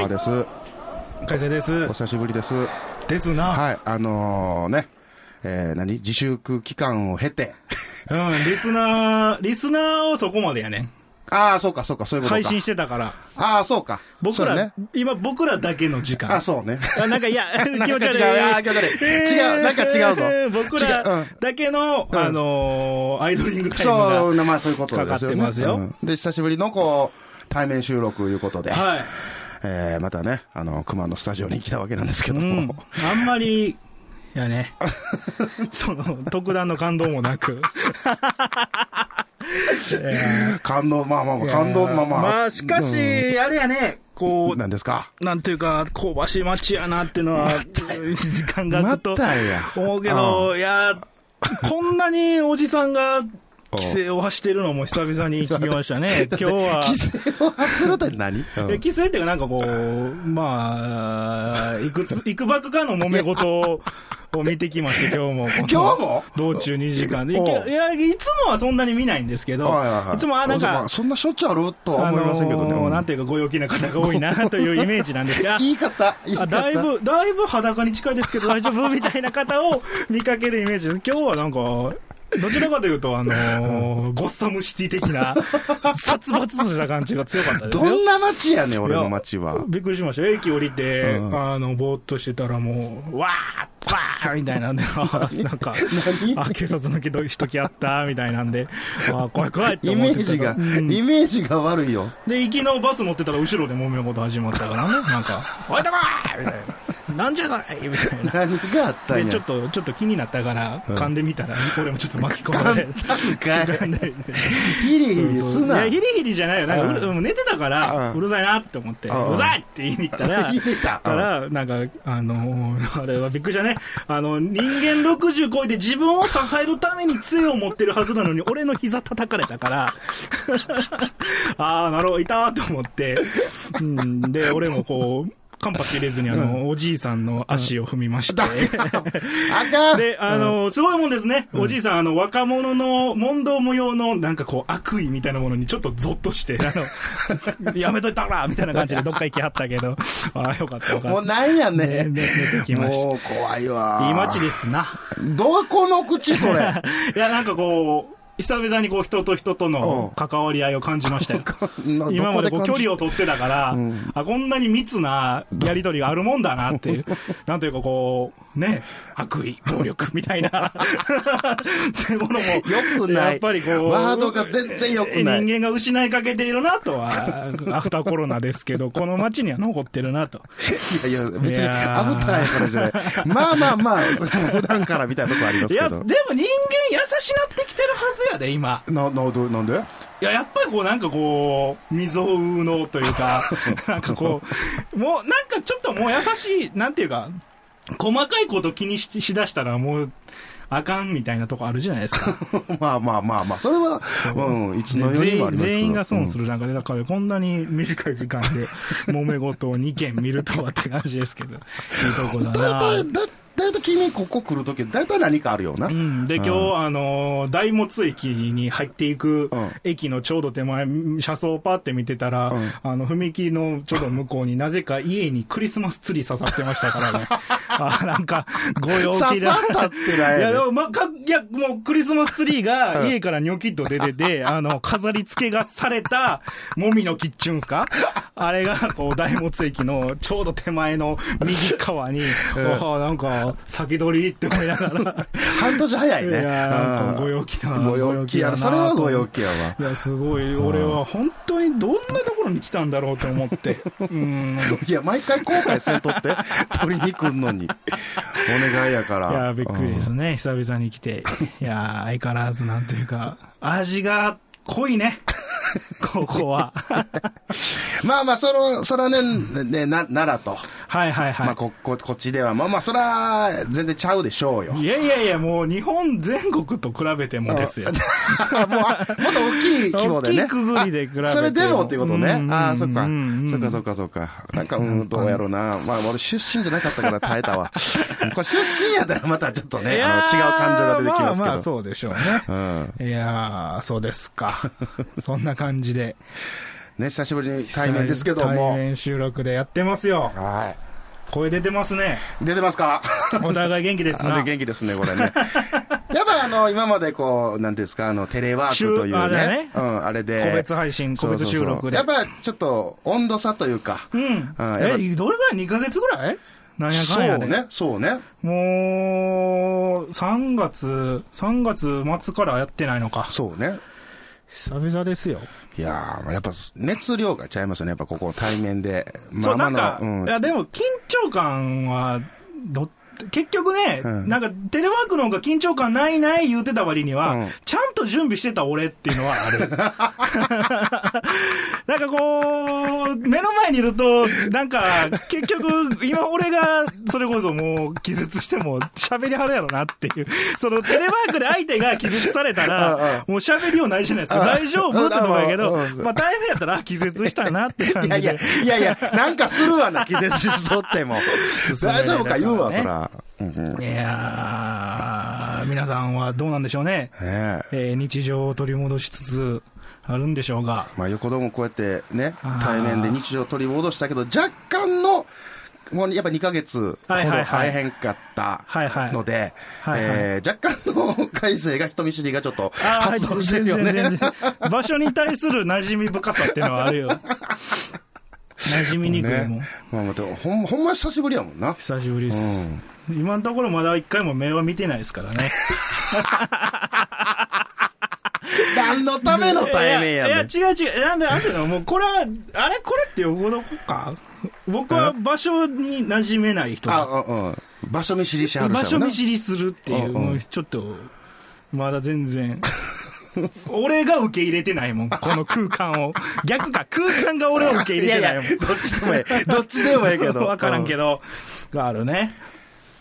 も、熊です。海星ですお。久しぶりです。ですな。はい、あのね、えー、何？自粛期間を経て、うん、リスナー、リスナーをそこまでやねん。ああ、そうか、そうか、そういうことか。配信してたから。ああ、そうか。僕ら、ね。今僕らだけの時間。あそうね。あなんかいや、気持ち悪い。違う気持ち悪い違うなんか違うぞ僕らだけの、うんあのーアイドリングタイムそう、が。まあそういうことですよね。かかってますようんで、久しぶりのこう、対面収録いうことで、はい。えー、またね、あの、熊のスタジオに来たわけなんですけどうんも。。あんまり、いやね。その、特段の感動もなく。え感動、まあまあまあ、ー感動、まあまあ。まあ、しかし、あれやね、こうん、なんですか？なんていうか、香ばしい街やなっていうのは、時間が空くと思うけど、いや、こんなにおじさんが規制を発してるのも久々に聞きましたね。今日は。規制を発するって何、うんえ規制っていうかなんかこう、まあ、いくつ、いくばくかの揉め事を 見てきまして、今日も。今日も？道中2時間で。いや、いつもはそんなに見ないんですけど、はいはいはいつもはなんかまあ、そんなしょっちゅうあるとは思いませんけどね。あのーうんなんていうかご陽気な方が多いなというイメージなんですが、言い方、言い方。あだいぶ、だいぶ裸に近いですけど大丈夫？みたいな方を見かけるイメージで、今日はなんか、どちらかというと、あのーゴッサムシティ的な、殺伐とした感じが強かったですよ。どんな街やねん、俺の街は。びっくりしました。駅降りて、うんあの、ぼーっとしてたらもう、わーわーみたいなんで、あなんか、あ、警察の人人来やった、みたいなんで、あ怖い怖いってイ思ってたメージが、うんイメージが悪いよ。で、行きのバス乗ってたら後ろで揉め事始まったからね、なんか、おいたこーみたいな。なんじゃないみたいな。何があったんで、や。ちょっと、ちょっと気になったから、うん噛んでみたら、俺もちょっと巻き込まれて。かい噛んでヒリヒリすな。いや、ヒリヒリじゃないよ。なんかう寝てたから、うるさいなって思って、うるさいって言いに行ったら、言えたたら、なんか、あのー、あれはびっくりしたね。あの、人間60超えて自分を支えるために杖を持ってるはずなのに、俺の膝叩かれたから、ああ、なるほど、いたーと思って、うん、で、俺もこう、間髪入れずに、あの、おじいさんの足を踏みまして、あかんで、あの、すごいもんですね。おじいさん、あの、若者の問答無用の、なんかこう、悪意みたいなものにちょっとゾッとして、あの、やめといたらみたいな感じでどっか行きはったけど、ああ、よかったよかった。もうなんやねねん。ね寝てきました。もう怖いわ。いい街ですな。どこの口それ。いや、なんかこう、久々にこう人と人との関わり合いを感じましたよ。今までこう距離を。を取ってたから、うんあ、こんなに密なやりとりがあるもんだなっていう、なんというかこう、ね、悪意、暴力みたいな、そういうものも、よくないやっぱりこう、ワードが全然良くない人間が失いかけているなとは、アフターコロナですけど、この街には残ってるなと。いやいや、別にアブターやからじゃない。まあまあまあ、普段からみたいなとこありますいや、でけども。人間優しなってきてるはずやで、今。な、な、どなんで？いや、やっぱりこうなんかこう、未曾有のというか、なんかこう、もうなんかちょっともう優しい、なんていうか、細かいこと気にししだしたらもう、あかんみたいなとこあるじゃないですか。まあまあまあまあ、それは、うん、いつのように全員もありますけど全員が損する中で、だからこんなに短い時間で揉め事を2件見るとはって感じですけど、いいとこだな。だだだいたい君ここ来るとき、だいたい何かあるよな。うん、で、今日、あのー大物駅に入っていくうん。駅のちょうど手前、車窓をパって見てたら、うん。あの、踏切のちょうど向こうになぜか家にクリスマスツリー刺さってましたからね。あなんか、ご陽気だ。刺さったってないいや、でも、ま、か、いや、もうクリスマスツリーが家からニョキッと出てて、あの、飾り付けがされた、もみのキッチュンすか？あれが、こう、大物駅のちょうど手前の右側に、ああ、なんか、先取りって思いながら、半年早いね。ご陽気なご陽気やな。それはご陽気やわ。いや、すごい、俺は本当にどんなところに来たんだろうと思って。うん。いや、毎回後悔せんとって、取りに来んのに。お願いやから。いや、びっくりですね、久々に来て。いや、相変わらずなんというか、味が濃いね。ここは。まあまあ、その、そらね、ね、な、奈良と。はいはいはい。まあ、こ、こ、こっちでは、まあまあ、そら、全然ちゃうでしょうよ。いやいやいや、もう日本全国と比べてもですよ。もう、あもっと大きい規模でね。大きいくぐりで比べてそれでもっていうことねうん。ああ、そっかうん。そっかそっかそっか。なんか、うん、どうやろうな。まあ、俺出身じゃなかったから耐えたわ。これ出身やったらまたちょっとね、あの、違う感情が出てきますけど。まあまあ、そうでしょうね。うん。いやー、そうですか。そんな感じで。ね、久しぶりに対面ですけど対も。面収録でやってますよ。は声出てますね。い。出てますか？お互い元気ですあな。で元気ですね、これね。やっぱあの、今までこう、なんていうんですか、あの、テレワークという週あれねね。うん、あれで。個別配信、個別収録で。そうそうそうやっぱちょっと温度差というか。うん。うんえ、どれぐらい ?2 ヶ月ぐらい？なんやかそんやで。うね、そうね。もう、3月、3月末からやってないのか。そうね。久々ですよ。いやー、やっぱ熱量がちゃいますよね、やっぱここ対面で。そう、まあなんか、うんいや、でも緊張感は、ど、結局ね、うんなんかテレワークの方が緊張感ないない言うてた割には、うんちゃんと準備してた俺っていうのはある。なんかこう、目の前にいると、なんか、結局、今俺が、それこそもう気絶しても喋りはるやろなっていう。そのテレワークで相手が気絶されたうんら、もう喋りようないじゃないですか。大丈夫ってとこやけどまあ対面やったらあ気絶したなって感じで。いやいや、いやいや、なんかするわな、気絶しとっても。大丈夫か言うわ、そら。うんうんいやー、皆さんはどうなんでしょうね。ねええー日常を取り戻しつつあるんでしょうが。まあ横でもこうやってね対面で日常を取り戻したけど、若干の、もうやっぱ2ヶ月ほど会えへんかったので、若干の改正が人見知りがちょっとあ発動して全るよね。場所に対する馴染み深さっていうのはあるよ。馴染みにくいもん。ねまあほんほんま久しぶりやもんな。久しぶりです。今のところまだ一回も目は見てないですからね。何のための対面やいや、ねん。いや違う違う。なんで、なんていうのもうこれは、あれこれって呼ぶのか？僕は場所に馴染めない人あ、だうんうん。場所見知りしはる場所見り。知りするっていう、うんうんちょっと、まだ全然。俺が受け入れてないもん、この空間を。逆か、空間が俺を受け入れてないもん。どっちでもええ。どっちでもええけど。わからんけど。ど、があるね。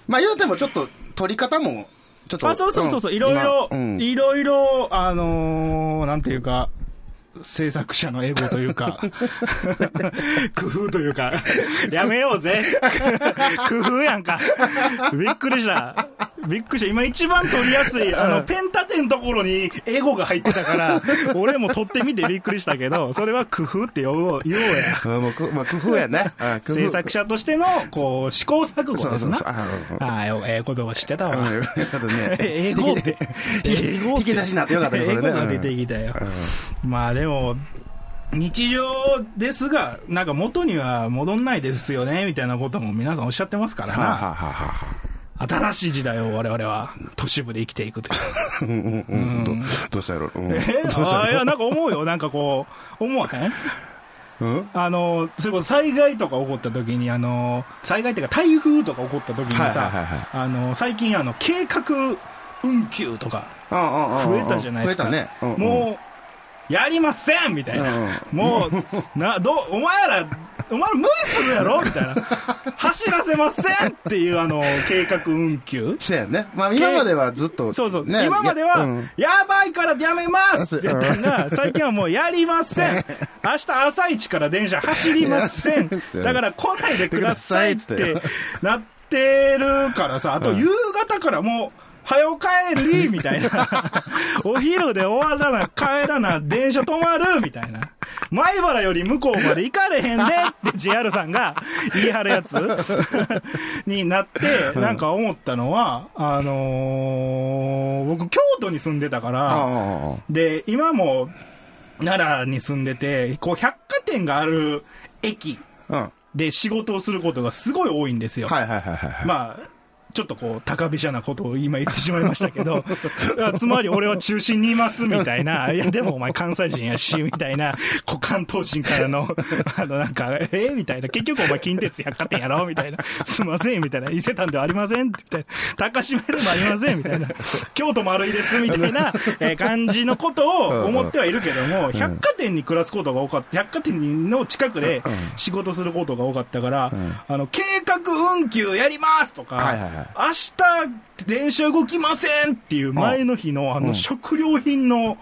まあ言うてもちょっと、取り方も、ちょっと。あ、そうそうそうそう、んいろいろ、いろいろ、あのーなんていうか、制作者のエゴというか、工夫というか、やめようぜ。工夫やんか。びっくりした。びっくりした。今一番撮りやすい、あの、ペン立てのところにエゴが入ってたから、俺も撮ってみてびっくりしたけど、それは工夫って言おう、言おうや。うんもうくまあ、工夫やね。制作者としての、こう、試行錯誤ですな。あうんああ、ええことを知ってたわ。うんよかったね 英語って。英語って引き出しになってよかったね英語が出てきたよ。まあでも、日常ですが、なんか元には戻んないですよね、みたいなことも皆さんおっしゃってますからな。新しい時代を我々は都市部で生きていくという。どうしたやろうん。えどうしたあいや、なん。か思うよ。なん。かこう、思わへん。うん。あの、それこそ災害とか起こった時に、あの、災害っていうか台風とか起こった時にさ、あの、最近あの、計画運休とか、増えたじゃないですか。ね。もう、やりません。みたいな。うん。もう、な、ど、お前ら、お前ら無理するやろ？みたいな。走らせませんっていうあの、計画運休そうやね。まあ今まではずっと。そうそう。ね今までは、やうんやばいからやめますって言ったのが、最近はもうやりません。明日朝一から電車走りません。だから来ないでくださいってなってるからさ、あと夕方からもう、早よ帰りみたいな。お昼で終わらな、帰らな、電車止まるみたいな。前原より向こうまで行かれへんで って JR さんが言い張るやつ になって、なんか思ったのは、あのー僕京都に住んでたかあら、あで、今も奈良に住んでて、こう百貨店がある駅。で仕事をすることがすごい多いんですよ。はいはいはいはい。まあ、ちょっとこう、高飛車なことを今言ってしまいましたけど、つまり俺は中心にいますみたいな、いやでもお前関西人やし、みたいな、股関東人からの、あのなんか、えみたいな、結局お前近鉄百貨店やろ？みたいな、すいません、みたいな、伊勢丹ではありません、みたいな、高島屋でもありません、みたいな、京都丸いです、みたいな、えー感じのことを思ってはいるけども、百貨店に暮らすことが多かった、百貨店の近くで仕事することが多かったから、あの、計画運休やりますとか、はいはいはい明日電車動きませんっていう前の日のあの食料品の。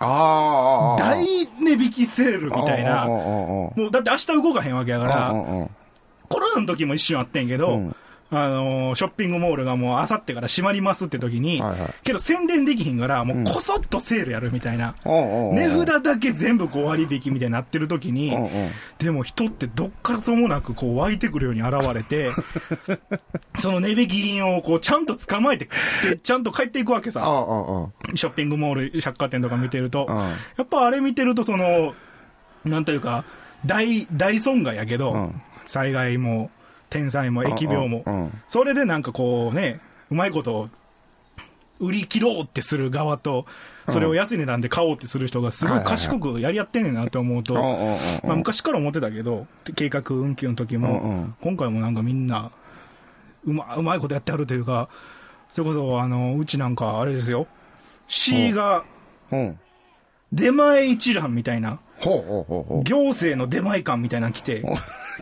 大値引きセールみたいな、もうだって明日動かへんわけやから、コロナの時も一瞬あってんけど、うんあのーショッピングモールがもうあさってから閉まりますって時に、はいはいけど宣伝できひんから、もうこそっとセールやるみたいな。おうおう値札だけ全部こう割引みたいになってる時に、でも人ってどっからともなくこう湧いてくるように現れて、その値引き品をこうちゃんと捕まえて、でちゃんと帰っていくわけさ。ショッピングモール、百貨店とか見てると。うんやっぱあれ見てると、その、なんというか、大、大損害やけど、うん災害も、天災も、疫病も、うんうん。それでなんかこうね、うまいこと、売り切ろうってする側と、それを安い値段で買おうってする人がすごい賢くやり合ってんねんなって思うと、まあ、昔から思ってたけど、計画運休の時も、今回もなんかみんな、うまうまいことやってはるというか、それこそ、あの、うちなんか、あれですよ、C がうん。出前一覧みたいな。行政の出前館みたいなの来て、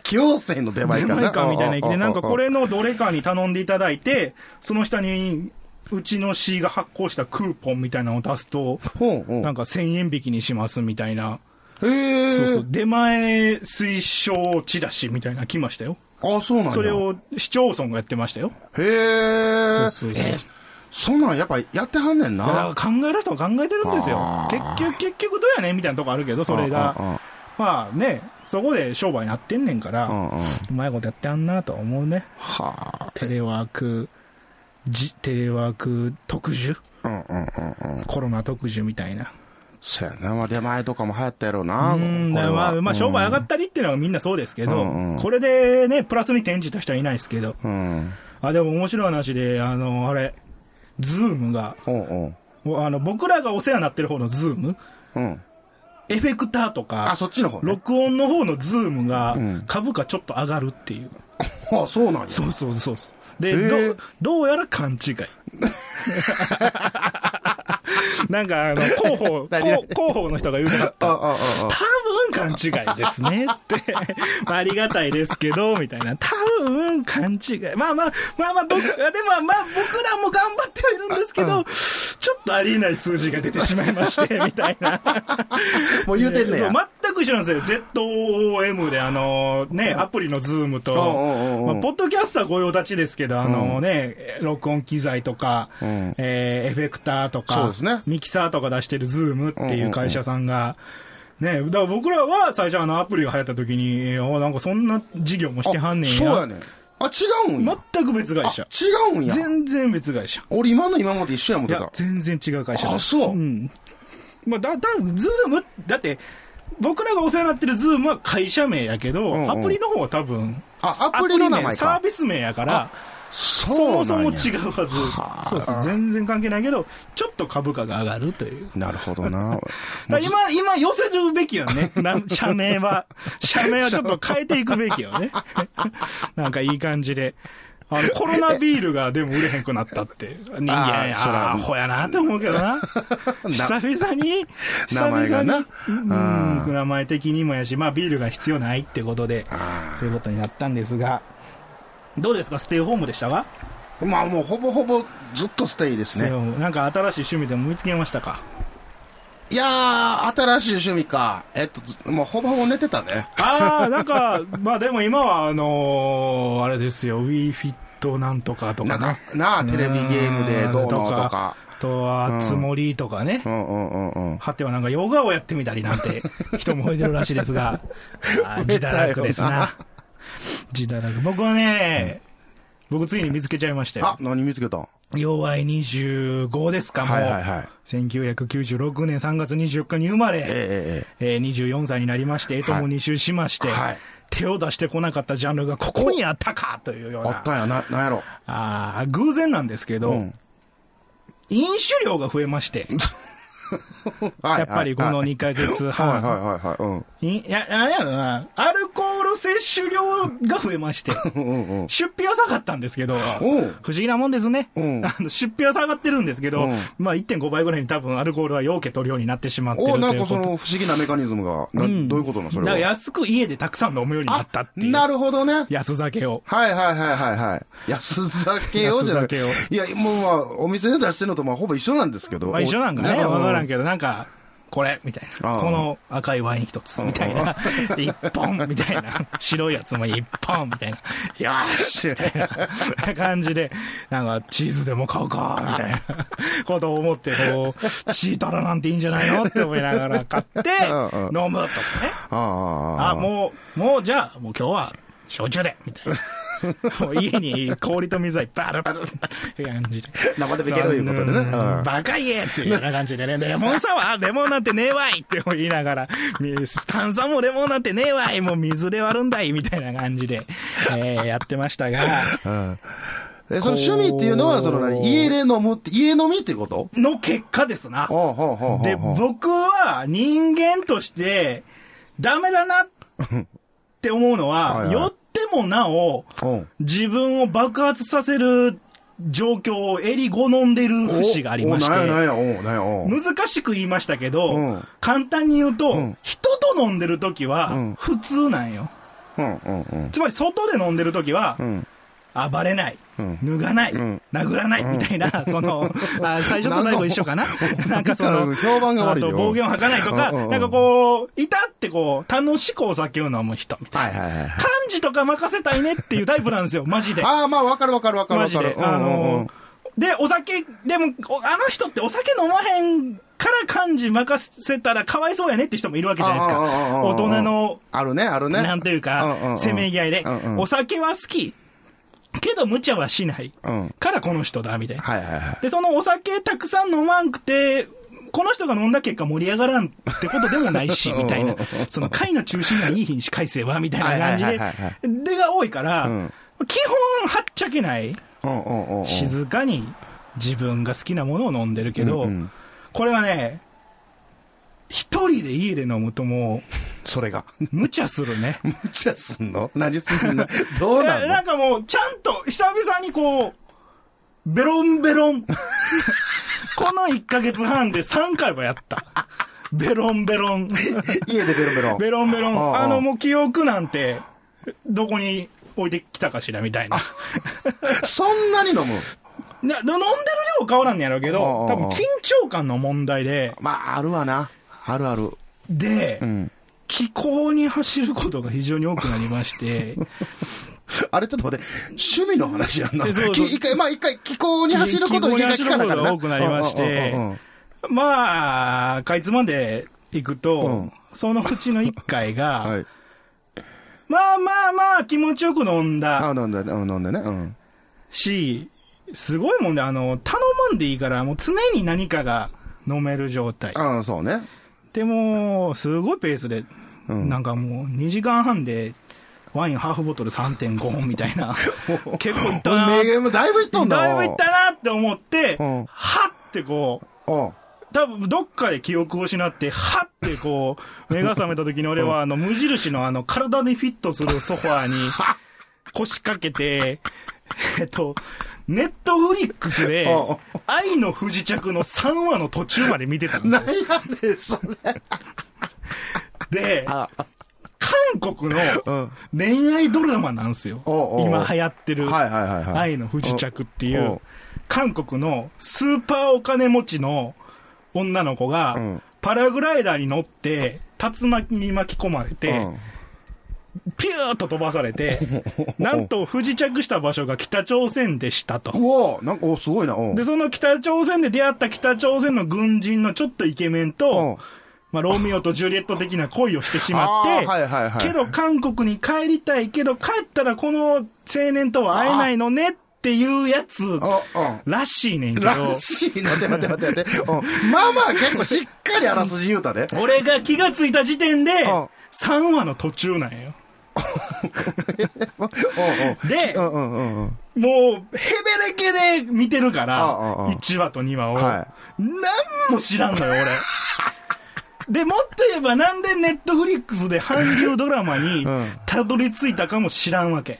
行政の出前出かな前館みたいなの来て、なんかこれ。れのどれかに頼んでいただいて、その下に、うちの C が発行したクーポンみたいなのを出すと。なんか1000円引きにしますみたいな。そうそう、出前推奨チラシみたいなの来ましたよ。あ、そうなんや。それ。を市町村がやってましたよ。へえ。そうそうそうえそんなんやっぱやってはんねんな。考える人は考えてるんですよあ。結ー局、結局どうやねんみたいなとこあるけど、それうんが。まあね、そこで商売になってんねんから、うんうん。うまいことやってあんなとは思うね。はあ。テレワーク、じテレワーク特需？うんうんうんうん。コロナ特需みたいな。そうやな。まあ出前とかも流行ったやろうな。うん、これはまあ、まあ、商売上がったりっていうのはみんなそうですけど、うんうんこれでね、プラスに転じた人はいないですけど、うん。あ、でも面白い話で、あの、あれ、ズームが、おうおう。あの、僕らがお世話になってる方のズーム、うん。エフェクターとかあ、、そっちの方ね。録音の方のズームがうん株価ちょっと上がるっていう。あ、そうなんや。そうそうそうそう。で、へーど、どうやら勘違い。なんか、あの、広報、何広広報の人が言うなかった。多分勘違いですねって。まあありがたいですけど、みたいな。多分勘違い。まあまあ、まあまあ僕、でもまあ僕らも頑張ってはいるんですけど、ちょっとありえない数字が出てしまいまして、みたいな。もう言うてんねや全く一緒なんですよ。 ZOOM で、あの、ね、アプリのズームと、まあ、ポッドキャスター御用立ちですけど、あのね、録音機材とか、うんえーエフェクターとか、ねミキサーとか出してるズームっていう会社さんが、ね、だから僕らは最初あのアプリが流行った時に、えーあなんかそんな事業もしてはんねんや。そうやねん。あ、違うんや。全く別会あ社。違うんや。全然別会社。俺今の今まで一緒や思ってた。全然違う会社だあそうんまあ、だ、多分ズーム、だって、僕らがお世話になってるズームは会社名やけど、うんうんアプリの方は多分、あアプリの名前かサービス名やから、そそもそも違うはず。そうそう、全然関係ないけど、ちょっと株価が上がるという。なるほどな。今、今寄せるべきよね。社名は。社名はちょっと変えていくべきよね。なんかいい感じで。あの、コロナビールがでも売れへんくなったって。人間、あーそらあアホやなって思うけどな。久々に、久名前がな々に、うん、名前的にもやし、まあビールが必要ないってことで、あそういうことになったんですが、どうですか？ステイホームでしたか、ーまあもうほぼほぼずっとステイですね。なんか新しい趣味でも見つけましたか？いやー、新しい趣味か。えっと、ずもうほぼほぼ寝てたね。ああ、なんか、まあでも今は、あのーあれですよ、WeFit なんとかとかなんねか。、なあ、テレビゲームでどうのとか。あとは、つもりとかね。うんうんうんうん。はてはなんかヨガをやってみたりなんて人もいるらしいですが、自堕落ですな。自堕落。僕はね、僕ついに見つけちゃいましたあよ、。何見つけたん？弱い25ですか、もう。はいはいはい。1996年3月24日に生まれ、ええええー24歳になりまして、えとも2周しまして、はい手を出してこなかったジャンルがここにあったかというようなあっ、たんや、な、なんやろ？あー偶然なんですけど、うん飲酒量が増えまして、は い やっぱりこのはい2ヶ月はい半、はいはいはい。いや、なんやろな、アルコール摂取量が増えまして、うん。うんうん。出費は下がったんですけど、不思議なもんですね。うん あの出費は下がってるんですけど、うんまあ1.5倍ぐらいに多分アルコールは容器取るようになってしまってるおということ。なんかその不思議なメカニズムが、どういうことなのそだかられは。安く家でたくさん飲むようになったっていう。なるほどね。安酒を。はいはいはいはいはい。安酒をじゃなく安酒をいや、もうまあ、お店で出してるのとまあほぼ一緒なんですけど。まあ一緒なんかね、うわからんけど、なんか、これ、みたいな。この赤いワイン一つ、みたいな。一本、みたいな。白いやつも一本、みたいな。よーし、みたいな感じで、なんか、チーズでも買うか、みたいな ことを思って、こう、チータラなんていいんじゃないのって思いながら買って、飲むとかね。あああああ、もう、もうじゃあ、もう今日は、焼酎で、みたいな。家に氷と水はいっぱいある、って感じで。生でもいけるいうことでね。うんうん。バカ言えっていうような感じでね、レモンサワーレモンなんてねえわいって言いながら、み炭酸もレモンなんてねえわいもう水で割るんだいみたいな感じで、えーやってましたが、う んえその趣味っていうのは、その何、家で飲むって、家飲みっていうこと？の結果ですな。で、僕は人間として、ダメだなって思うのは、はいはい。よってもなお、うん。自分を爆発させる状況を襟好んでる節がありまして、難しく言いましたけど、うん。簡単に言うと、ん。人と飲んでる時うはん。普通なんよ。つまり外で飲んでる時は、うん暴れない、うん。脱がない、ん。殴らないみたいな、その、あ最初と最後一緒かな。なんかその、評判が悪いよ。あと暴言を吐かないとか、なんかこう、いたってこう、楽しくお酒を飲む人みたいな。漢字とか任せたいねっていうタイプなんですよ、マジで。ああ、まあ、わかるわかるわかるわかる。。マジで。あのーで、お酒、でも、おあの人ってお酒飲まへんから漢字任せたらかわいそうやねって人もいるわけじゃないですか。大人のあるね、あるね。なんていうかせめぎ合いで。お酒は好き、けど無茶はしないうん。からこの人だ、みたいな。はいはいはい。で、そのお酒たくさん飲まんくて、この人が飲んだ結果盛り上がらんってことでもないし、みたいな。その会の中心がいい品種改正は、みたいな感じで、でが多いから、うん基本はっちゃけない。静かに自分が好きなものを飲んでるけど、うんうんこれはね、一人で家で飲むともそれが。う、無茶するね。無茶すんの？何すんの？どうなえなんのかもう、ちゃんと、久々にこう、ベロンベロン。この1ヶ月半で3回はやった。ベロンベロン。家でベロベロ。ベロンベロン。あああの、もう記憶なんて、どこに置いてきたかしらみたいな。そんなに飲む？な飲んでる量変わらんねやろうけど、多分緊張感の問題で、まあ、あるわな。あるある。で、うん。気候に走ることが非常に多くなりまして、あれちょっと待って、趣味の話やんな。えそうそうき一回、まあ一回、気候に走ることを一回聞かなあかんな気候に走ることが多くなりましてまあ、かいつまんでいくと、うんそのうちの1回が、はい。まあまあまあ気持ちよく飲んだあ、飲んで、うん飲んでね。うん。し、すごいもんで、あの、頼まんでいいから、もう常に何かが飲める状態。ああ、そうね。でも、すごいペースで、うん。なんかもう2時間半で、ワインハーフボトル3.5本みたいな、結構いったな。名言もだいぶいっとんだ。だいぶいったなって思って、うん。はってこう、おう多分どっかで記憶を失って、はってこう、目が覚めた時に俺はあの無印のあの体にフィットするソファーに腰掛けて、えっと、ネットフリックスで 愛の不時着の3話の途中まで見てたんですよ。何やねん、それ。で、あ、韓国のうん。恋愛ドラマなんですよ。今流行ってる。愛の不時着っていおうう、韓国のスーパーお金持ちの女の子がうん、パラグライダーに乗って、竜巻に巻き込まれて、うんピューッと飛ばされて、なんと不時着した場所が北朝鮮でしたと。うわなんか、おすごいな。で、その北朝鮮で出会った北朝鮮の軍人のちょっとイケメンうんと、まあ、ロミオとジュリエット的な恋をしてしまって、はいはいはい。けど韓国に帰りたいけど帰ったらこの青年とは会えないのねっていうやつ。らしいねんけど、らしい。待って待って待って待って。うんまあまあ結構しっかりあらすじ言うたで。俺が気がついた時点でうん3話の途中なんよ。でう、んうんうんうん。もう、ヘベレケで見てるから、あああ1話と2話を。は何も知らんのよ、俺。で、もっと言えばなんでネットフリックスで韓流ドラマにうんたどり着いたかも知らんわけ。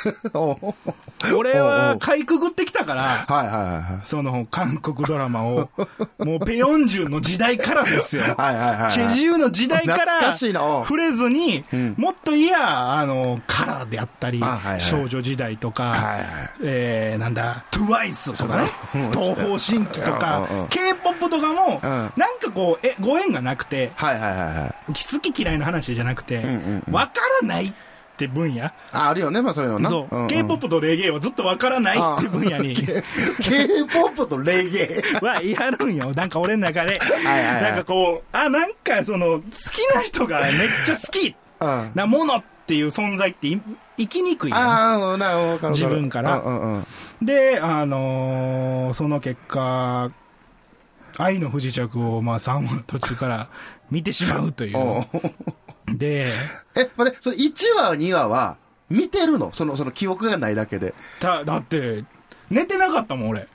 俺はうかいくぐってきたから、はいはいはいはい。その韓国ドラマを、もうペヨンジュの時代からですよ。はいはいはいはい。チェジュの時代か懐ら触れずに、うん。もっといや、あの、カラーであったり、あはいはい少女時代とか、はいはいえー、なんだ、トゥワイスとかね、うん。東方神起とか K-POP とかも、うん。なんかこう、え、ご縁がなくて、はいはいはいはい。好き嫌いの話じゃなくて、わ、んうんうん。からないって分野、あ、あるよね、まあそういうのな。そう、んん K-POP とレゲエはずっとわからないって分野に。K-POP とレゲエ。はやるんよ。なんか俺の中で。はいはいなんかこう、あ、なんかその、好きな人がめっちゃ好きうん。なものっていう存在ってい生きにくいよねああ、なるほどわかる。自分からうんうんうん。で、あのーその結果、愛の不時着を、まあ、3話の途中から見てしまうという。で、え、待って、それ1話、2話は、見てるの？その、その記憶がないだけで。だ、だって、寝てなかったもん、俺。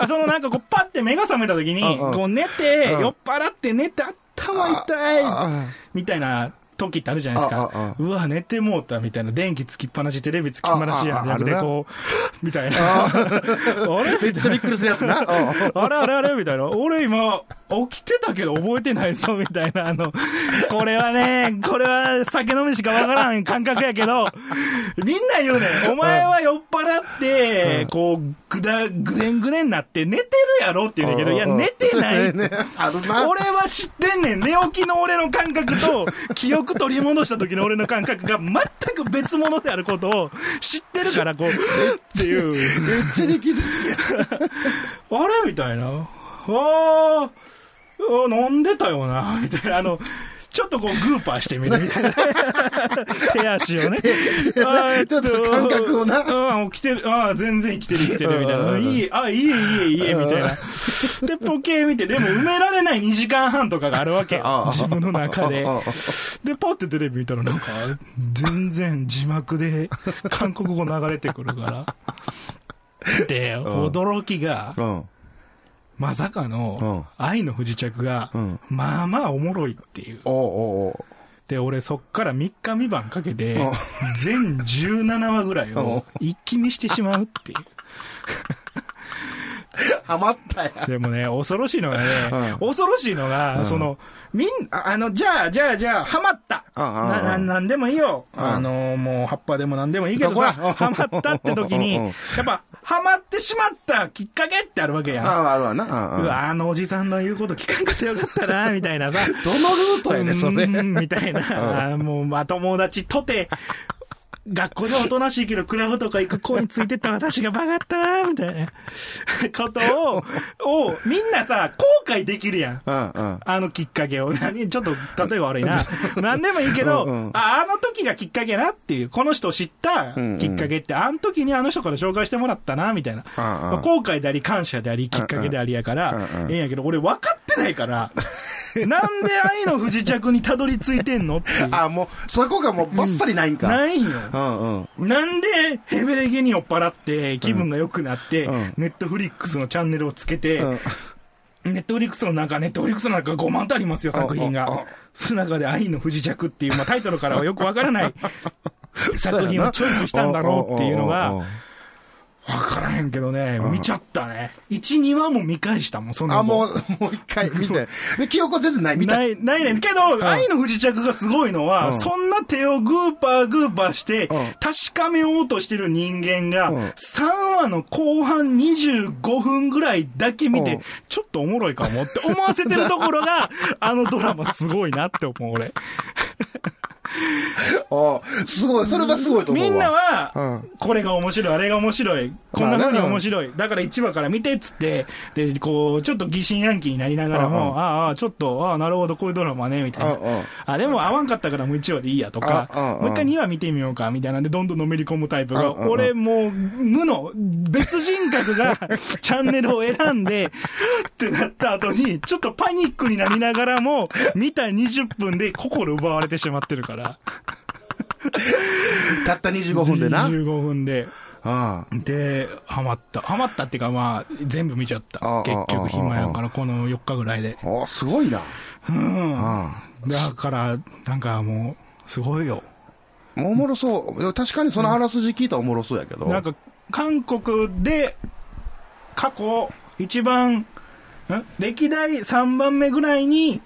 あ そのなんかこう、パッて目が覚めた時に、こう寝て、うん酔っ払って寝て頭痛いあみたいな時ってあるじゃないですか。うわ、寝てもうたみたいな。電気つきっぱなし、テレビつきっぱなしやん。じゃなくて、あああるなこう、みたいな。あ あれ？めっちゃびっくりするやつな。うんあれあれあれ？みたいな。俺今、起きてたけど覚えてないぞ、みたいな。あの、これはね、これは酒飲みしかわからん感覚やけど、みんな言うねん。お前は酔っ払って、こう、ぐだ、ぐでんぐでんになって寝てるやろって言うんだけど、いや、寝てない。俺は知ってんねん。寝起きの俺の感覚と、記憶取り戻した時の俺の感覚が全く別物であることを知ってるから、こう、っていう。めっちゃ力説や。あれ？みたいな。あーあ、飲んでたよな、みたいな。あの、ちょっとこう、グーパーしてみるみたいな。手足をね。あーちょっと感覚をなうん、起きてる。ああ、全然生きてる生きてる、みたいな。うんいい、あ、いいえ、いいえ、いいえ、みたいな。で、ポケ見て、でも埋められない2時間半とかがあるわけよ。自分の中で。で、パッてテレビ見たらなんか、全然字幕で韓国語流れてくるから。で、驚きが、うん。まさかの、愛の不時着がうん、まあまあおもろいっていう。で、俺そっから3日3晩かけてうん、全17話ぐらいを一気見してしまうっていう。ハマったや。でもね、恐ろしいのがね、うん。恐ろしいのが、うん。その、みん、ああの、じゃあ、じゃあ、じゃあ、ハマった。な、な、なんでもいいよ。うん。あの、もう、葉っぱでもなんでもいいけどさ、ハマったって時に、うん。やっぱ、ハマってしまったきっかけってあるわけやん。ああ、あるわな。うわ、あのおじさんの言うこと聞かんかったよ かったな、みたいなさ。どのルートやねん、それ。みたいな。もう、まあ、友達とて、学校でおとなしいけど、クラブとか行く子についてった私がバカったな、みたいな ことを、を、みんなさ、後悔できるやん。うんうん。あのきっかけを。何ちょっと、例えば悪いな。何でもいいけど、うんうんあ、あの時がきっかけなっていう、この人を知ったきっかけって、あの時にあの人から紹介してもらったな、みたいな。うんうんまあ後悔であり、感謝であり、きっかけでありやから、うんうんええんやけど、俺分かってないから、なんで愛の不時着にたどり着いてんのっていう。あ、もう、そこがもうばっさりないんか。ないんよ。うんうん。なんでヘベレゲに酔っ払って気分が良くなって、うんネットフリックスのチャンネルをつけて、うんネットフリックスの中、ネットフリックスの中5万とありますよ、作品が。その中で愛の不時着っていう、まあタイトルからはよくわからない作品をチョイスしたんだろうっていうのが、わからへんけどね、見ちゃったね。1、2話も見返したもん、その後あ、もう、もう一回見て。で、記憶は全然ない。見た。ない、ないねん。けど、愛の不時着がすごいのは、うんそんな手をグーパーグーパーして、ん確かめようとしてる人間が、うん3話の後半25分ぐらいだけ見て、うんちょっとおもろいかもって思わせてるところが、あのドラマすごいなって思う、俺。あすごい。それがすごいと思うわ。みんなは、うんこれが面白い、あれが面白い、こんな風に面白い、だから1話から見てっつって、で、こう、ちょっと疑心暗鬼になりながらうんも、ああ、ちょっと、ああ、なるほど、こういうドラマね、みたいな。あ、でも合わんかったからもう1話でいいやとか、もう一回2話見てみようか、みたいなんで、どんどんのめり込むタイプが、俺もう、無の、別人格が チャンネルを選んで、ってなった後に、ちょっとパニックになりながらも、見た20分で心奪われてしまってるから。たった25分でな。25分で。あで、ハマった。ハマったっていうか、まあ、全部見ちゃったああ。結ああ局暇やから、この4日ぐらいで。あ。おすごいな。うん。あだから、なんかもう、すごいよ。おもろそう。確かにそのあらすじ聞いたらおもろそうやけど。なんか、韓国で、過去、一番、ん？歴代3番目ぐらいに、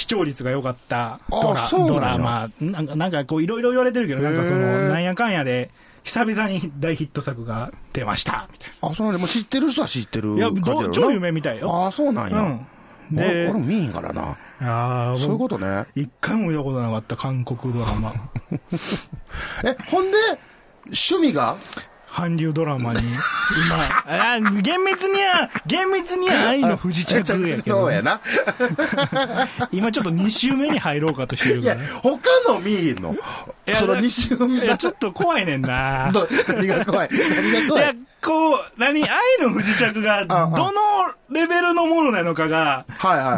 視聴率が良かったドラドラマ。なんか、なんかこう、いろいろ言われてるけど、なんかそへの、ーなんやかんやで、久々に大ヒット作が出ました、みたいあ、そうなんで、もう知ってる人は知ってるな。いや、超有名みたいよ。ああ、そうなんや。うん。俺で俺、も見えへんからな。ああ、そういうことね。一回も見たことなかった、韓国ドラマ。え、ほんで、趣味が？韓流ドラマに、今、あ厳密には、厳密には愛の不時着やけどそう、やな。今ちょっと2週目に入ろうかとしてるいやから。、他の見えへんの。やそのだ2週目いや、ちょっと怖いねんな。ど何が怖い？何がい？や怖い、こう、何、愛の不時着が、どのレベルのものなのかが。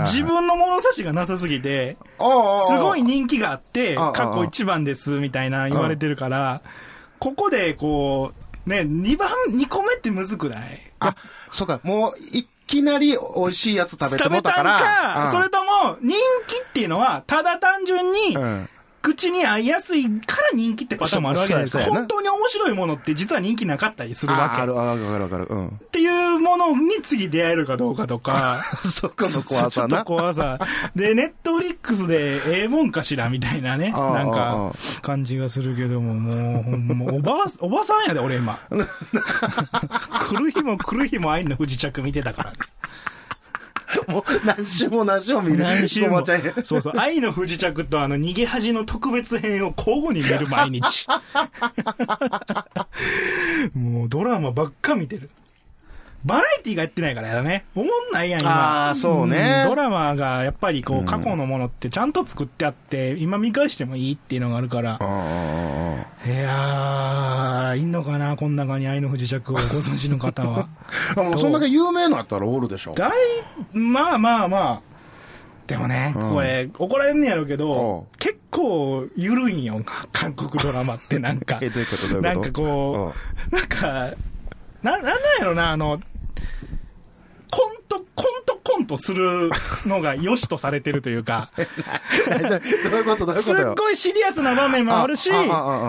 自分の物差しがなさすぎて、すごい人気があって、過去一番です、みたいな言われてるから、ここで、こう、ね、2番、2個目ってむずくない？あ、そうか、もう、いきなり美味しいやつ食べてもうたかんら。か、うんそれとも、人気っていうのは、ただ単純に、うん。口に合いやすいから人気ってパターンもあるわけですそうそうやな本当に面白いものって実は人気なかったりするわあ、け。ある、っあわかるわかる。うん。ていうものに次出会えるかどうかとか。そこの怖ちょっとさな。怖さ。で、ネットフリックスでええもんかしらみたいなね。なんかあ、感じがするけども、もう、ほんま、おばあ、おばさんやで、俺今。来る日も来る日も愛の不時着見てたからね。もう、何週も何週も見る。何週も。そうそう。愛の不時着とあの、逃げ恥の特別編を交互に見る毎日。もうドラマばっか見てる。バラエティがやってないからやらね。思んないやん、今。あーそうねんドラマがやっぱりこう、過去のものってちゃんと作ってあって、今見返してもいいっていうのがあるからあ。ああいやー、いんのかな、こん中に愛の不時着をご存知の方は。あ あ。もう、そんだけ有名なやったらおるでしょ。大、まあまあまあ。でもね、うんこれ、怒られんねやろうけおどう、結構、ゆるいんよ、韓国ドラマってなんか どういうことなんかこう、なんか、な、なんなんやろな、あの、コント、コントコントするのが良しとされてるというか、うん。どういうことどういうすっことよ。ごいシリアスな場面もあるし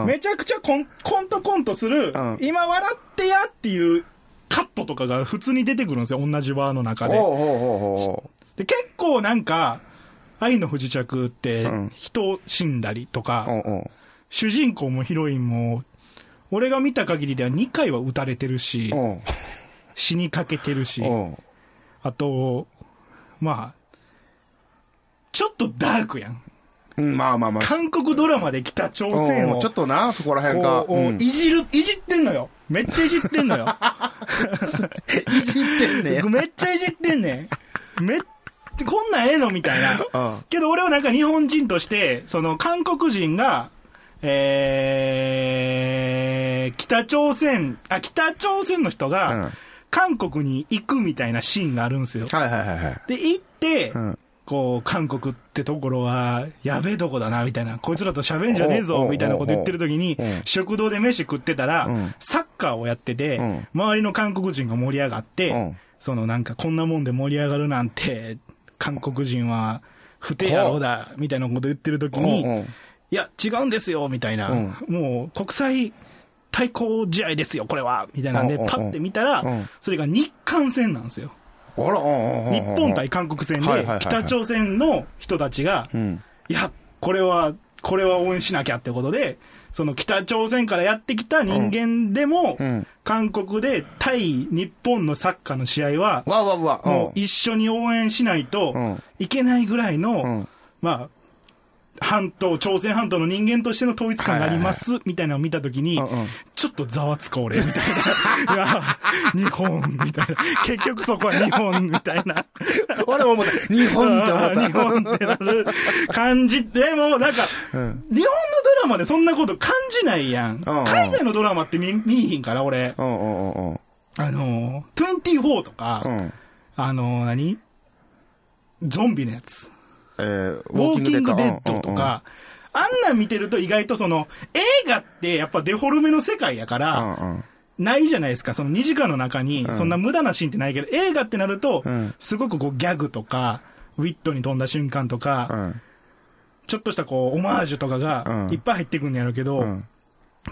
めちゃくちゃコンコントコントするうん、今笑ってやっていうカットとかが普通に出てくるんですよ、同じ場の中で。で、結構なんか、愛の不時着ってうん人死んだりとか。主人公もヒロインも、俺が見た限りでは2回は撃たれてるし、うん。死にかけてるし、うん。あと、まあ、ちょっとダークやん。うん、まあまあまあ。韓国ドラマで北朝鮮をうんちょっとな、そこら辺が。こう、うんいじる、いじってんのよ。めっちゃいじってんのよ。いじってんね。めっちゃいじってんねん。めっこんなんええのみたいな。うん。けど俺はなんか日本人として、その韓国人が、えー、北朝鮮、あ、北朝鮮の人うんが、韓国に行くみたいなシーンがあるんですよ。はいはいはいはい。で、行って、うん。こう、韓国ってところは、やべえとこだな、みたいな。こいつらと喋んじゃねえぞ、みたいなこと言ってる時にうん、食堂で飯食ってたらうん、サッカーをやっててうん、周りの韓国人が盛り上がっうてん、そのなんかこんなもんで盛り上がるなんて、韓国人は、不定野郎だ、みたいなこと言ってる時に、いや、違うんですよ、みたいな。うんもう、国際対抗試合ですよ、これは、みたいなんで、パッて見たらうん、それが日韓戦なんですよ。日本対韓国戦で北朝鮮の人たちが、うん。いや、これは、これは応援しなきゃってことで、その北朝鮮からやってきた人間でも、うん。韓国で対日本のサッカーの試合は、わわわ。もう一緒に応援しないとうんいけないぐらいの、うん。まあ、半島、朝鮮半島の人間としての統一感があります、みたいなのを見たときに、ちょっとざわつく俺、みたいな。いや、日本、みたいな。結局そこは日本、みたいな。俺も思った。日本って思った。日本ってなる感じ。でも、なんか、うん。日本のドラマでそんなこと感じないやん。うんうん海外のドラマって見見いひんから、俺。うんうんうんうん。あの、24とか、うん。あの、何？ゾンビのやつ。えー、ウォーキングデッドとか、あんなん見てると意外とその、映画ってやっぱデフォルメの世界やかうら、んうん。ないじゃないですか。その2時間の中に、そんな無駄なシーンってないけど、映画ってなるとうん、すごくこうギャグとか、ウィットに飛んだ瞬間とか、うん。ちょっとしたこう、オマージュとかがうんいっぱい入ってくるんやろうけど、うん。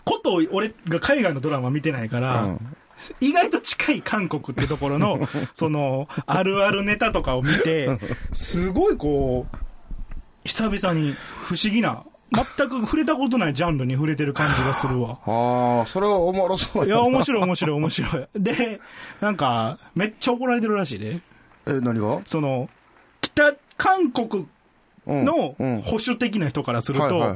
こと俺が海外のドラマ見てないから、うん意外と近い韓国ってところの、その、あるあるネタとかを見て、すごいこう、久々に不思議な、全く触れたことないジャンルに触れてる感じがするわ。ああ、それはおもろそういや、面白い面白い面白い。で、なんか、めっちゃ怒られてるらしいで。え、何が？その、北、韓国うんのうん保守的な人からすると。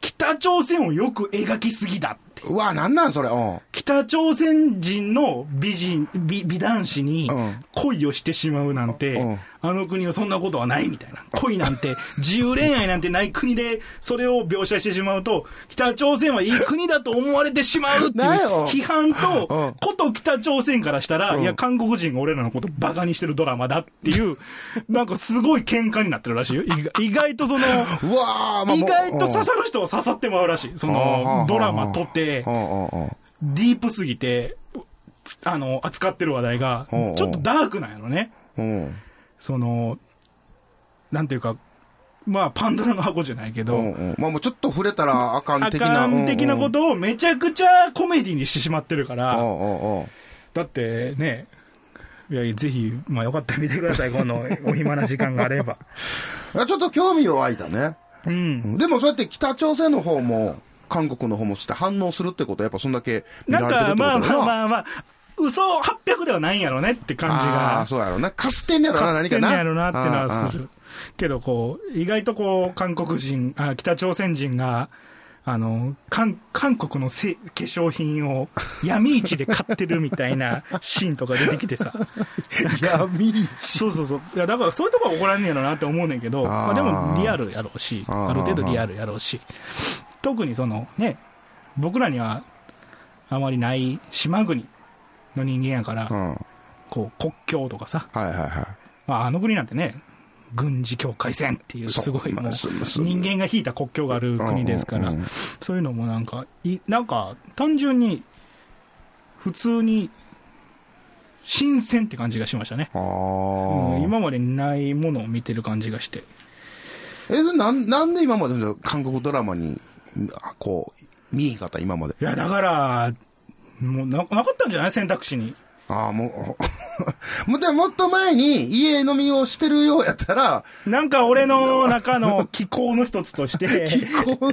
北朝鮮をよく描きすぎだって。うわ、なんなんそれ。うん。北朝鮮人の美人、美美男子にうん恋をしてしまうなんて、うんあの国はそんなことはないみたいな。恋なんて、自由恋愛なんてない国で、それを描写してしまうと、北朝鮮はいい国だと思われてしまうっていう批判とうん、こと北朝鮮からしたら、うんいや、韓国人が俺らのことバカにしてるドラマだっていう、なんかすごい喧嘩になってるらしいよ。意外とその、あ意外と刺さる人は刺さってまうらしい。その、ドラマ撮ってう、んうんうん。ディープすぎて、つあの、扱ってる話題が、ちょっとダークなんやろね。うん。その、なんていうか、まあ、パンドラの箱じゃないけど、うんうん。まあもうちょっと触れたらあかんあ的な。かん的なこうんとをめちゃくちゃコメディにしてしまってるから、んうんうん。だってね、いや、ぜひ、まあよかったら見てください、このお暇な時間があれば。ちょっと興味は湧いたね。うん。でもそうやって北朝鮮の方も、韓国の方もして反応するってことはやっぱそんだけ見なんか、られてるってことまあだな。まあまあまあ、嘘800ではないんやろねって感じあがあ、。そうやろうね。かってんやろな、か何かな。つてんやろなってのはああする。けど、こう、意外とこう、韓国人、あ北朝鮮人が、あの、韓韓国のせ化粧品を闇市で買ってるみたいなシーンとか出てきてさ。闇市。そうそうそう。いや、だからそういうとこは怒らんねやろなって思うねんけど、あーまあでもリアルやろうし、ある程度リアルやろうし、特にそのね、僕らにはあまりない島国の人間やから、うん。はいこう国境とかさ、はいはい。まあ、あの国なんてね、軍事境界線っていうすごいもう人間が引いた国境がある国ですからそういうのもなんか、いなんか単純に普通に新鮮って感じがしましたね。あうんあ。今までにないものを見てる感じがして。え、なん、なんで今まで韓国ドラマに、あこう、見えへんかった今まで。いや、だから、もうななかったんじゃない？選択肢に。ああ、もう、もももっと前に家飲みをしてるようやったら、なんか俺の中の 気候の一つとして、気候、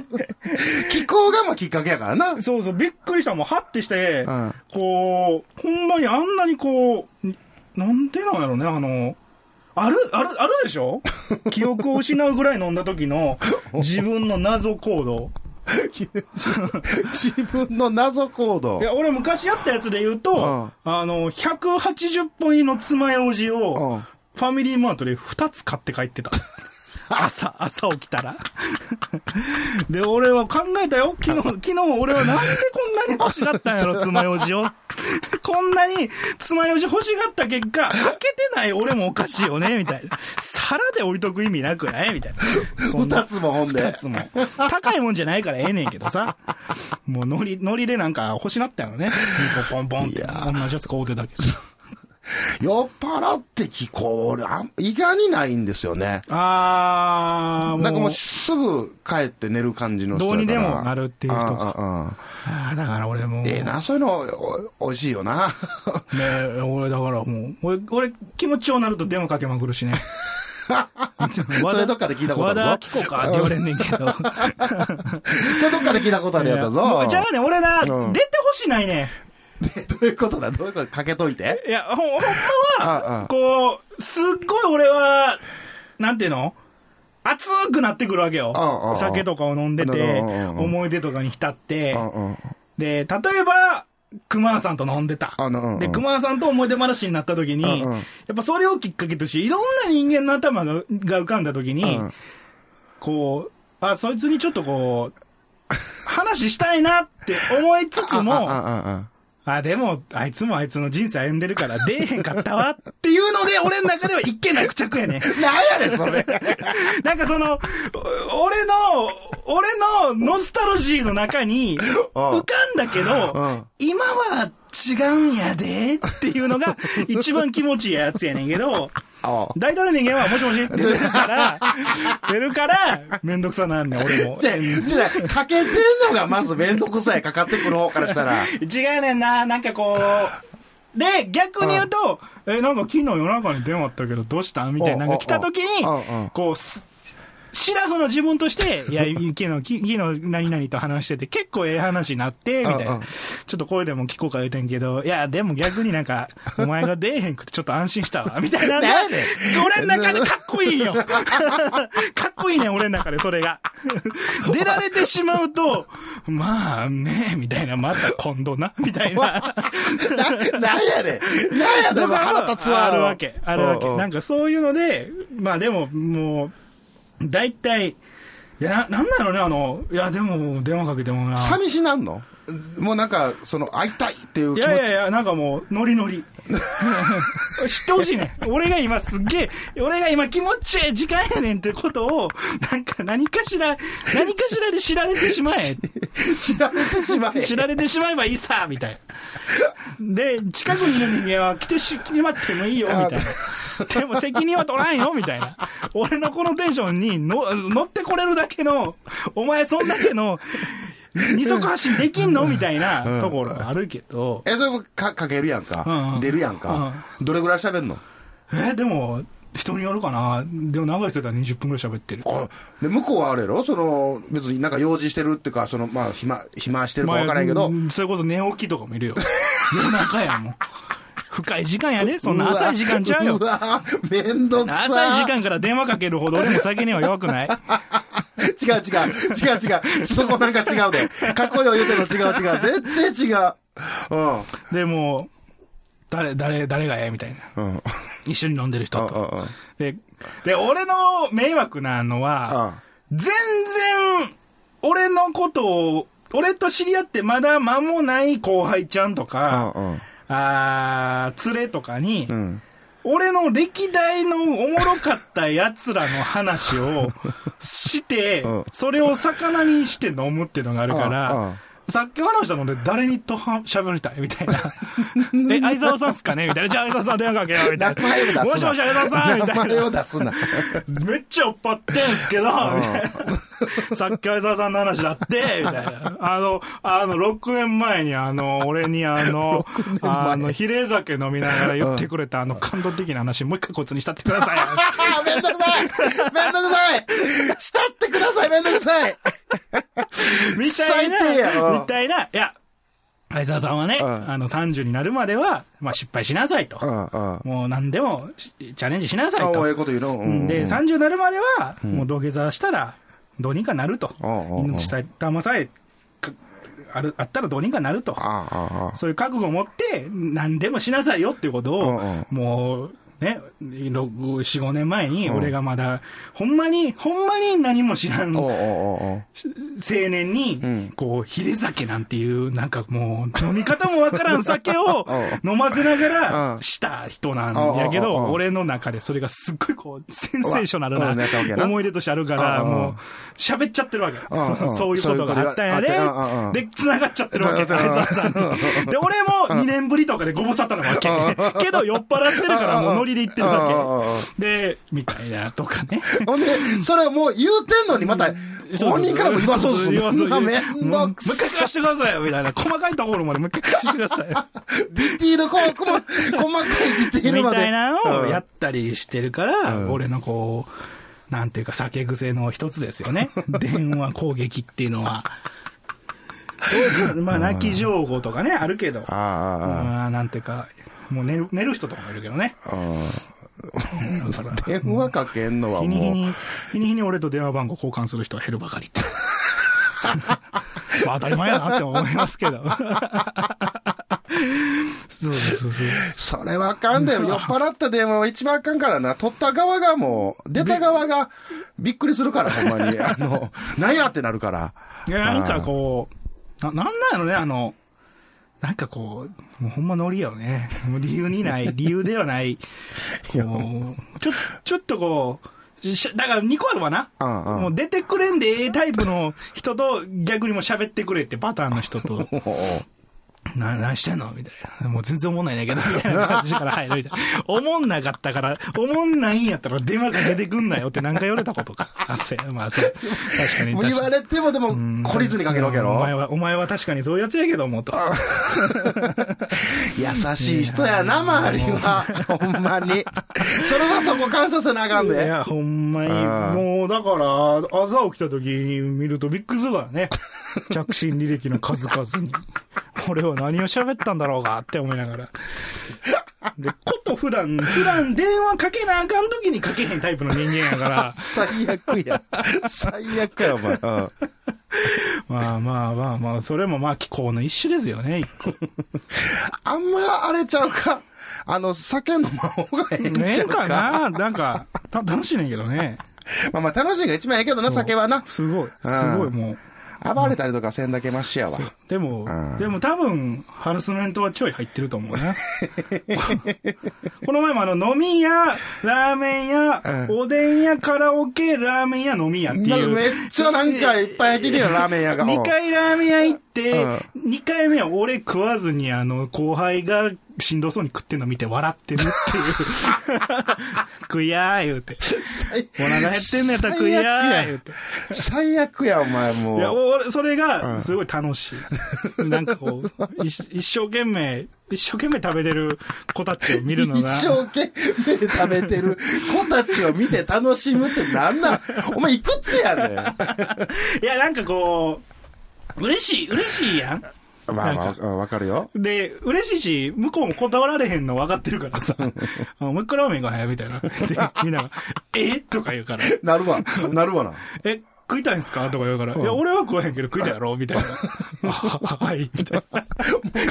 気候がまあきっかけやからな。そうそう、びっくりした。もう、はってして、うんこう、ほんまにあんなにこう、になんでなんやろね、あの、ある、ある、あるでしょ？記憶を失うぐらい飲んだ時の自分の謎行動。自分の謎行動い。や、俺昔やったやつで言うと、あの、180本入りの爪楊枝うんを、ファミリーマートで2つ買って帰ってた。朝、朝起きたら。で、俺は考えたよ。昨日、昨日俺はなんでこんなに欲しがったんやろ、爪楊枝を。こんなに爪楊枝欲しがった結果、開けてない俺もおかしいよね、みたいな。皿で置いとく意味なくない？みたいな。そんな二つもほんで二。つも。高いもんじゃないからええねんけどさ。もうノリ、ノリでなんか欲しなったよね。ポンポンポンって。同じやつ買うてたけど。酔っ払って気候、俺あん意外にないんですよね。あー、もう。なんかもうすぐ帰って寝る感じの人どうにでもなるっていう人かあああああーだから俺もう。ええな、そういうのお美味しいよな。ねえ俺だからもう、俺、俺気持ちようなると電話かけまくるしね。それどっかで聞いたことあるぞ和田聞こうかって言われんねんけど。それどっかで聞いたことあるやつだぞう。じゃあね、俺な、うん出てほしないね。どういうことだ？どういうこと？かけといて。いや、ほん、ほんまああ。は、こう、すっごい俺は、なんていうの？熱くなってくるわけよ。酒とかを飲んでて、思い出とかに浸って。で、例えば、熊田さんと飲んでた。で、熊田さんと思い出話になった時に、やっぱそれをきっかけとして、いろんな人間の頭がが浮かんだ時に、うん。こう、あ、そいつにちょっとこう、話したいなって思いつつも、あでも、あいつもあいつの人生歩んでるから、出えへんかったわっていうので、俺の中では一見落着やね。なんやねん、それ。なんかその、お俺の、俺のノスタルジーの中に 浮かんだけど、今は違うんやでっていうのが一番気持ちいいやつやねんけど、あ大体の人間はもしもしって出るから、出るから、めんどくさなんねん、俺も。じゃあ、じゃあ、かけてんのがまずめんどくさい、かかってくる方からしたら。違うねんな、なんかこう、で、逆に言うと、え、なんか昨日夜中に電話あったけど、どうしたみたいなのが来た時にうんうん、こう、すシラフの自分として、いや、昨日、き昨日何々と話してて、結構ええ話になって、みたいな。ちょっと声でも聞こうか言うてんけど、いや、でも逆になんか、お前が出えへんくてちょっと安心したわ、みたいな俺の中でかっこいいよ。かっこいいねん、俺の中で、それが。出られてしまうと、まあね、みたいな、また今度な、みたいな。な、なんやねん。なんやねん、腹立つわ。あるわけ。あるわけ。なんかそういうので、まあでも、もう、大体、いや、ななんだろうね、あの、いや、でも、電話かけてもな。寂しなんの？もうなんか、その、会いたいっていうい気持ち。やいやいや、なんかもう、ノリノリ。知ってほしいね。俺が今すっげえ、俺が今気持ちええ時間やねんってことを、なんか何かしら、何かしらで知られてしまえ。知られてしまえ。知られてしまえばいいさ、みたいな。で、近くにいる人間は来てしまってもいいよ、みたいな。でも責任は取らんよ、みたいな。俺のこのテンションにの乗ってこれるだけの、お前そんだけの、二足発進できんの？みたいなところがあるけど。え、それもかかけるやんか。出るやんか。どれぐらい喋んの？え、でも、人によるかな。でも長い人だったら20分ぐらい喋ってる。あで向こうはあれやろ？その、別になんか用事してるっていうか、その、まあ、暇、暇してるかわからんけど、まあそれこそ寝起きとかもいるよ。夜中やもん。深い時間やで。そんな浅い時間ちゃうよう。わめんどくさ浅い時間から電話かけるほど俺も酒には弱くない違う違う。違う違う。そこなんか違うで。かっこよ言うてんの違う違う。全然違う。うん。でも、誰、誰、誰がええみたいな。うん。一緒に飲んでる人うんと。で、で、俺の迷惑なのは、全然、俺のことを、俺と知り合ってまだ間もない後輩ちゃんとか、うん。あー、連れとかに、うん。俺の歴代のおもろかった奴らの話をして うん、それを魚にして飲むっていうのがあるかうんうらん、さっき話したので誰にとは喋りたいみたいな。え、相沢さんっすかねみたいな。じゃあ相沢さん電話かけようみたい名前を出すな。な。もしもし相沢さんみたい名前をな。出すな。めっちゃ酔っ払ってんすけど、みたいな さっき相沢さんの話だって、みたいな。あの、あの、6年前にあの、俺にあの、あの、比例酒飲みながら言ってくれたあの感動的な話、もう一回こいつにしたってください。めんどくさい。めんどくさい。したってください。めんどくさい。みたいな、うん。みたいな、いや、相沢さんはね、うん。あの、30になるまでは、まあ失敗しなさいと。もう何でもしチャレンジしなさいと。で、30になるまでは、もう土下座したら、どうにかなると。命さえ玉さえかあるあったらどうにかなると。そういう覚悟を持って、何でもしなさいよっていうことを、もう、ね、4、5年前に、俺がまだ、ほんまに、ほんまに何も知らん青年に、ん。こう、ヒレ酒なんていう、なんかもう、飲み方もわからん酒を う飲ませながうん。ら、した人なんやけど、俺の中でそれがすっごいこう、センセーショナルなな。思い出としてあるから、もう、喋っちゃってるわけ。そそういうことがあったんやでで、繋がっちゃってるわけ。さんに。で、俺も2年ぶりとかでご無沙汰なわけ。けど、酔っ払ってるからもうノリで言ってるわけ。で、みたいなとかね。ほんで、それをもう言うてんのに、また、本人からも言わそうする言わそうの。めんどもうもうく一回聞かせてくださいよ、みたいな。細かいところまでもう一回聞かせてくださいよ。ディティール、細かいディティールまで。みたいなのをやっったりしてるから、うん俺のこう、なんていうか酒癖の一つですよね。電話攻撃っていうのは。まあ、泣き情報とかね、あるけど。ああ、なんていうか、もう寝る、寝る人とかもいるけどね。ああ。だから。電話かけんのはもう、日に日に、日に日に俺と電話番号交換する人は減るばかりって。まあ当たり前やなって思いますけど。そうそうそうそれはあかんで、酔っ払った電話は一番あかんからな。取った側がもう、出た側がびっくりするから、ほんまに。あの、なんやってなるから。いやなんかこう、な、なんなんやろね、あの、なんかこう、もうほんまノリよね。もう理由にない、理由ではない。こう、ちょ、ちょっとこう、しだから2個あるわな。うんうんもう出てくれんでええタイプの人と逆にも喋ってくれってパターンの人と、な、何してんの？みたいな。もう全然思んないんだけど、みたいな感じから入るみたいな。思んなかったから、思んないんやったら電話かけてくんなよって何回言われたことか。あ、せまあそう。確かに。もう言われてもでも、懲りずにかけるわけやろお前は、お前は確かにそういうやつやけども、と。優しい人やな、周りは。ほんまに。それはそこ感謝せなあかんで。いや、ほんまに、うんもう、だから、朝起きた時に見るとびっくりするからね。着信履歴の数々に。俺は何を喋ったんだろうかって思いながら。で、こと普段、普段電話かけなあかん時にかけへんタイプの人間やから、最悪や。最悪や、お前。うん。まあまあまあまあ、それもまあ気候の一種ですよね、一個。あんまあれちゃうか。あの、酒飲まん方がええんねえちゃうか。かな？なんか、た楽しいねんけどね。まあまあ楽しいが一番ええけどな、酒はな。すごい、すごいもう。暴れたりとかせんだけましやわ。でもうん、でも多分、ハラスメントはちょい入ってると思うな。この前もあの、飲み屋、ラーメン屋、うんおでん屋、カラオケ、ラーメン屋、飲み屋っていう。めっちゃなんかいっぱい入ってるよ、ラーメン屋が。2回ラーメン屋行って、うん2回目は俺食わずに、あの、後輩がしんどそうに食ってんの見て笑ってるっていう。食いやー言うて。最お腹減ってんのやったら食いやー言うて。最悪や、お前もう。いや、俺、それが、すごい楽しい。なんかこう、一一生懸命、一生懸命食べてる子たちを見るの一が、生懸命食べてる子たちを見て楽しむってなんなん？お前いくつやねん？いや、なんかこう、嬉しい、嬉しいやん。まあまあ、わかるよ。で、嬉しいし、向こうも断られへんの分かってるからさ、あ もう一回ラーメンが早いみたいな。で、みんなが、え？とか言うから、なるわ。なるわな。え、食いたいんすか？とか言うから、いや、俺は食わへんけど食いたいやろみたいな。あはい、みたいな。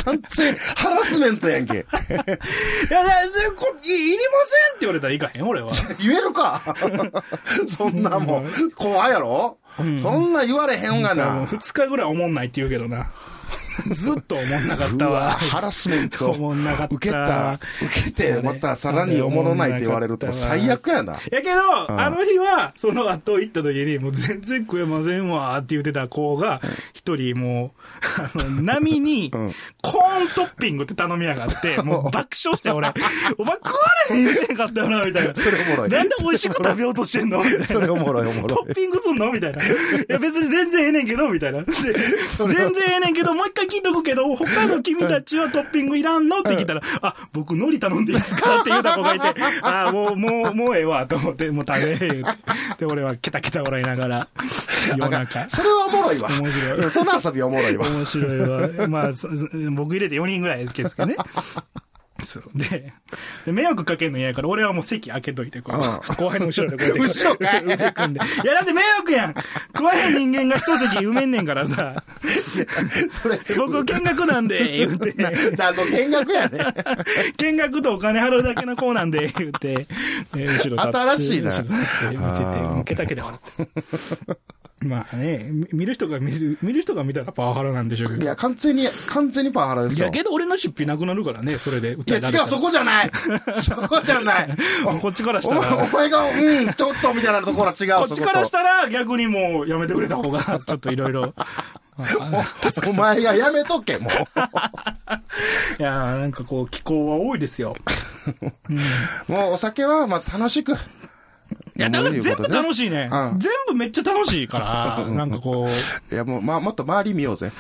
完全ハラスメントやんけ。いや、いやでこいいりませんって言われたらいかへん、俺は。言えるかそんなもん。怖いやろ？そんな言われへんがな。二日ぐらい思んないって言うけどな。ずっと思んなかったうわ、わ。ハラスメント。思んなかった。受けた、受けて、またさらにおもろないって言われると最悪やな。やけど、んあの日は、その後行った時に、もう全然食えませんわって言ってた子が、一人もう、あの、波に、んコーントッピングって頼みやがって、もう爆笑して俺、お前食われへん言うてんかったよな、みたいな。それおもろいなんで美味しく食べようとしてんの？みたいな。それおもろいおもろいトッピングすんの？みたいな。いや別に全然ええねんけど、みたいな。で全然ええねんけど、もう一回聞いとくけど、他の君たちはトッピングいらんの？って聞いたら、あ、僕海苔頼んでいいですか？って言うた子がいて、あ、もう、もう、もうええわ、と思って、もう食べ、言うて。で、俺はケタケタ笑いながら、夜中。それはおもろいわ。面白いうんその遊びおもろいわ。面白いわ。まあ、僕入れて4人ぐらいですけどね。そう。で、で迷惑かけんの嫌やから、俺はもう席開けといて、こう、うん後輩の後ろでこうやって。後ろかい腕組んで。いや、だって迷惑やん食わへん人間が一席埋めんねんからさ。それ、僕見学なんで、言うて。何の見学やねん。見学とお金払うだけの子なんで、言うて。え後ろ新しいな見てて、ケタケタ笑って。まあね、み見る人が見る、見る人が見たらパワハラなんでしょうけど。いや、完全に、完全にパワハラですよ。いや、けど俺の出費なくなるからね、それでいや、違う、そこじゃない そこじゃない こっちからしたらお、前が、うん、ちょっとみたいなところは違う、こっちからしたら逆にもうやめてくれた方が、ちょっといろいろ。とおお前がやめとけ、もう。いやーなんかこう、気候は多いですよ。もうお酒は、まあ、楽しく。いや、だから全部楽しいね。うん全部めっちゃ楽しいから、なんかこう。いや、もう、まあ、もっと周り見ようぜ。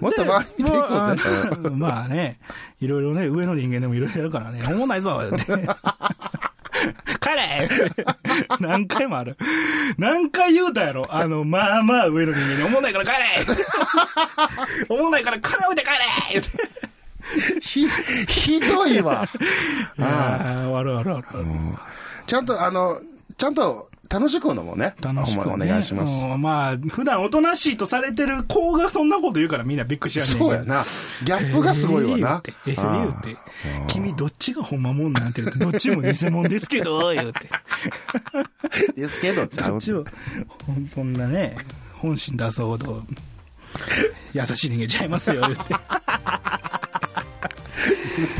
もっと周り見ていこうぜ。もうあまあね、いろいろね、上の人間でもいろいろやるからね、思んないぞ、って。帰れ何回もある。何回言うたやろあの、まあまあ上の人間に、思んないから帰れ思んないから金置いて帰れ。ひ、ひどいわ。あああ、あるあるある。あちゃんと、あの、ちゃんと、楽しくのもね。楽しく、ね。お願いします。うんまあ、普段おとなしいとされてる子がそんなこと言うからみんなびっくりしやんねんそうやな。ギャップがすごいわな。ええ言うて、ええ言うて。君どっちがほんまもんなんて言うて、どっちも偽物ですけど、言うて。ですけど、ちゃうどっちを、ほんなね、本心出そうほど、優しい人間ちゃいますよ、言うて。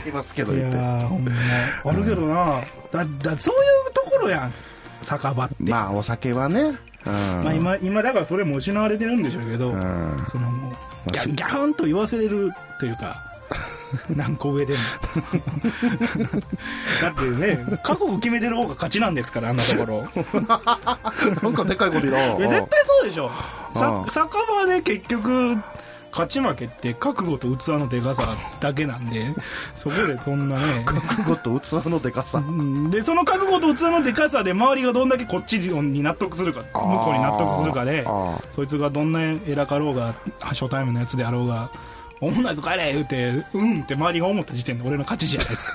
ていますけど、いや言って。ーほんまあるけどなだだそういうところやん酒場って、ままあ、お酒はね。うん。あ、今今だからそれも失われてるんでしょうけど、うん。そのもうギすャギャフンと言わせれるというか 何個上でも。だってね覚悟決めてる方が勝ちなんですからあんなところ。なんかでかいこと言う絶対そうでしょ。酒場で結局勝ち負けって覚悟と器のでかさだけなんでそこでそんなね。覚悟と器のでかさ。うん。でその覚悟と器のでかさで周りがどんだけこっちに納得するか向こうに納得するかであそいつがどんな偉かろうが初タイムのやつであろうがおもんないぞ帰れ言うてうんって周りが思った時点で俺の勝ちじゃないです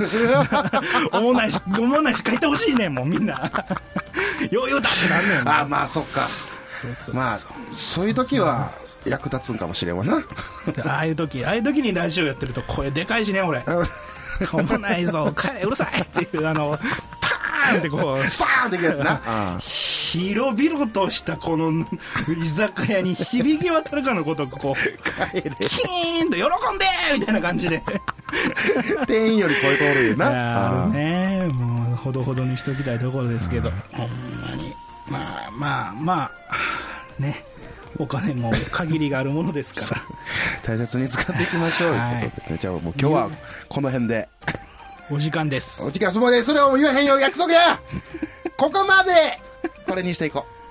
か。おもんないしおもんないし帰ってほしいねんもうみんな。ようようだってなんねん。あ、まあ、そっか。そうそうそう。まあ、そういう時は役立つんかもしれんわな。でああいう時ああいう時にラジオやってると声でかいしね俺。おもんないぞ。帰れうるさいっていうあのパーンってこうスパーンっていくやつな。あ 広々としたこの居酒屋に響き渡るかのことこう帰れ。キーンと喜んでみたいな感じで。店員より超えておるよな。あるね。もうほどほどにしときたいところですけど。ほんまに。まあまあまあねお金も限りがあるものですから。大切に使っていきましょう。はい。いうことでね。じゃあもう今日はこの辺で。お時間です。お時間そのまでそれを言わへんよ。約束や。ここまで。これにしていこう。